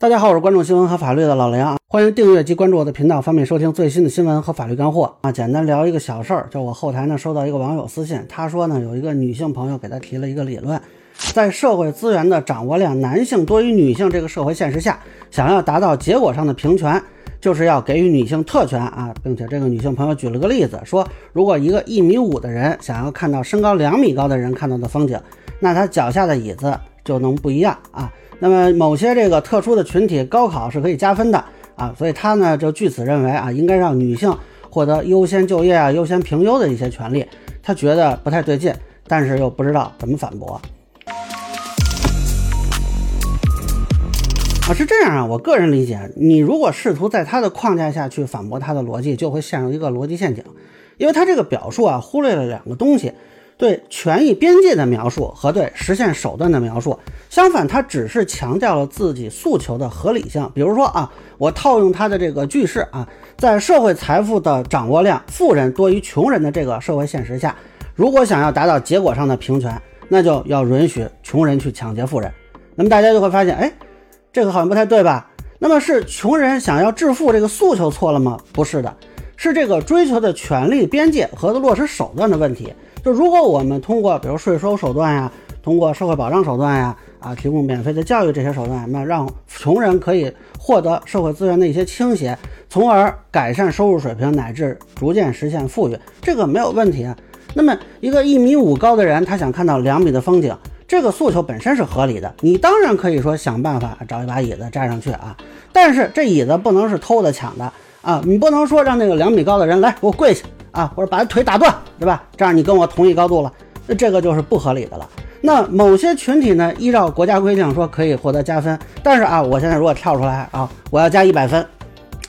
大家好，我是关注新闻和法律的老梁，欢迎订阅及关注我的频道，方便收听最新的新闻和法律干货啊。简单聊一个小事儿，就我后台呢收到一个网友私信，他说呢有一个女性朋友给他提了一个理论，在社会资源的掌握量男性多于女性这个社会现实下，想要达到结果上的平权，就是要给予女性特权啊，并且这个女性朋友举了个例子，说如果一个一米五的人想要看到身高两米高的人看到的风景，那他脚下的椅子就能不一样啊。那么某些这个特殊的群体高考是可以加分的啊，所以他呢就据此认为啊，应该让女性获得优先就业啊、优先评优的一些权利。他觉得不太对劲，但是又不知道怎么反驳。啊，是这样啊，我个人理解，你如果试图在他的框架下去反驳他的逻辑，就会陷入一个逻辑陷阱，因为他这个表述啊，忽略了两个东西。对权益边界的描述和对实现手段的描述，相反，他只是强调了自己诉求的合理性。比如说啊，我套用他的这个句式啊，在社会财富的掌握量富人多于穷人的这个社会现实下，如果想要达到结果上的平权，那就要允许穷人去抢劫富人。那么大家就会发现，哎，这个好像不太对吧？那么是穷人想要致富这个诉求错了吗？不是的，是这个追求的权利边界和落实手段的问题。就如果我们通过比如税收手段呀，通过社会保障手段呀，啊，提供免费的教育这些手段，那让穷人可以获得社会资源的一些倾斜，从而改善收入水平，乃至逐渐实现富裕，这个没有问题啊。那么一个一米五高的人，他想看到两米的风景，这个诉求本身是合理的。你当然可以说想办法找一把椅子站上去啊，但是这椅子不能是偷的抢的啊，你不能说让那个两米高的人来给我跪下。啊，或者把他腿打断，对吧？这样你跟我同一高度了，那这个就是不合理的了。那某些群体呢，依照国家规定说可以获得加分，但是啊，我现在如果跳出来啊，我要加一百分，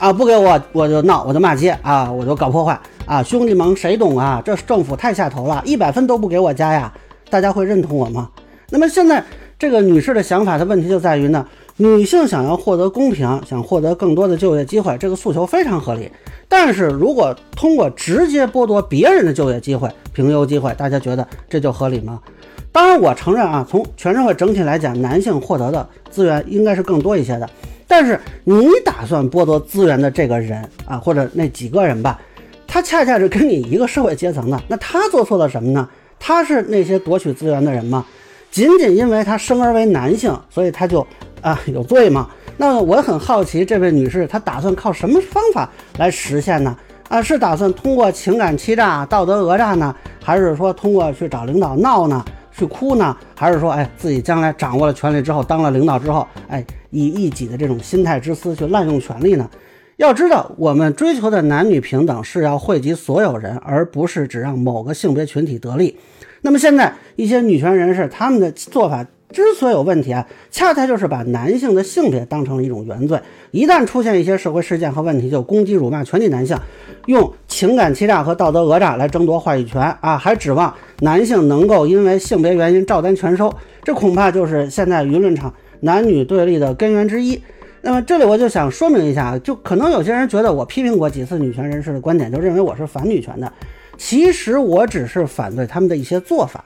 啊，不给我我就闹，我就骂街啊，我就搞破坏啊，兄弟们谁懂啊？这政府太下头了，一百分都不给我加呀，大家会认同我吗？那么现在这个女士的想法的问题就在于呢。女性想要获得公平，想获得更多的就业机会，这个诉求非常合理。但是如果通过直接剥夺别人的就业机会、评优机会，大家觉得这就合理吗？当然，我承认啊，从全社会整体来讲，男性获得的资源应该是更多一些的。但是你打算剥夺资源的这个人啊，或者那几个人吧，他恰恰是跟你一个社会阶层的，那他做错了什么呢？他是那些夺取资源的人吗？仅仅因为他生而为男性，所以他就。啊，有罪吗？那我很好奇，这位女士她打算靠什么方法来实现呢？啊，是打算通过情感欺诈、道德讹诈呢，还是说通过去找领导闹呢，去哭呢？还是说，哎，自己将来掌握了权力之后，当了领导之后，哎，以一己的这种心态之私去滥用权力呢？要知道，我们追求的男女平等是要惠及所有人，而不是只让某个性别群体得利。那么现在一些女权人士他们的做法。之所以有问题啊，恰恰就是把男性的性别当成了一种原罪。一旦出现一些社会事件和问题，就攻击辱骂全体男性，用情感欺诈和道德讹诈来争夺话语权啊，还指望男性能够因为性别原因照单全收，这恐怕就是现在舆论场男女对立的根源之一。那么这里我就想说明一下，就可能有些人觉得我批评过几次女权人士的观点，就认为我是反女权的。其实我只是反对他们的一些做法，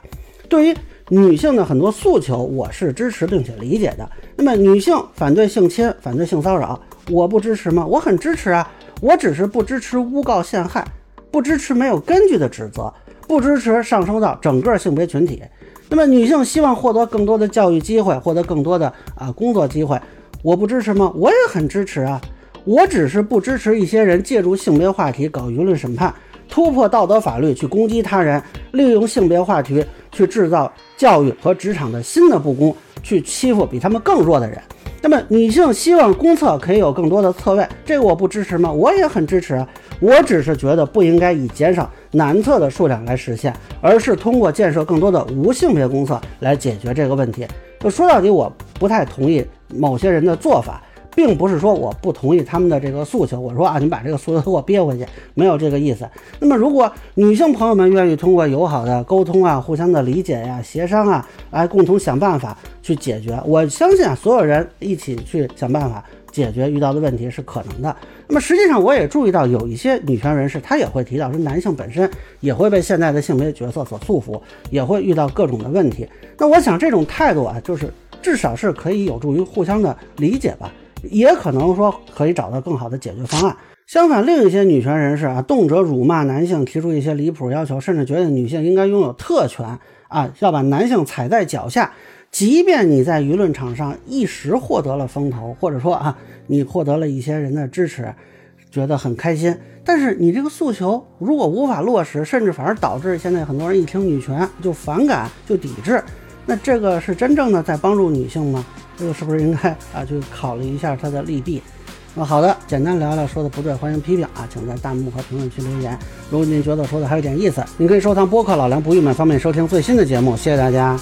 对于。女性的很多诉求，我是支持并且理解的。那么，女性反对性侵、反对性骚扰，我不支持吗？我很支持啊！我只是不支持诬告陷害，不支持没有根据的指责，不支持上升到整个性别群体。那么，女性希望获得更多的教育机会，获得更多的啊工作机会，我不支持吗？我也很支持啊！我只是不支持一些人借助性别话题搞舆论审判，突破道德法律去攻击他人，利用性别话题去制造。教育和职场的新的不公，去欺负比他们更弱的人。那么，女性希望公厕可以有更多的厕位，这个我不支持吗？我也很支持啊。我只是觉得不应该以减少男厕的数量来实现，而是通过建设更多的无性别公厕来解决这个问题。就说到底，我不太同意某些人的做法。并不是说我不同意他们的这个诉求，我说啊，你把这个诉求给我憋回去，没有这个意思。那么，如果女性朋友们愿意通过友好的沟通啊、互相的理解呀、协商啊，来共同想办法去解决，我相信啊，所有人一起去想办法解决遇到的问题是可能的。那么，实际上我也注意到有一些女权人士，她也会提到说，男性本身也会被现在的性别角色所束缚，也会遇到各种的问题。那我想这种态度啊，就是至少是可以有助于互相的理解吧。也可能说可以找到更好的解决方案。相反，另一些女权人士啊，动辄辱骂男性，提出一些离谱要求，甚至觉得女性应该拥有特权啊，要把男性踩在脚下。即便你在舆论场上一时获得了风头，或者说啊，你获得了一些人的支持，觉得很开心，但是你这个诉求如果无法落实，甚至反而导致现在很多人一听女权就反感、就抵制，那这个是真正的在帮助女性吗？这个是不是应该啊，去考虑一下它的利弊？那好的，简单聊聊，说的不对，欢迎批评啊，请在弹幕和评论区留言。如果您觉得说的还有点意思，您可以收藏播客老梁不郁闷，方便收听最新的节目。谢谢大家。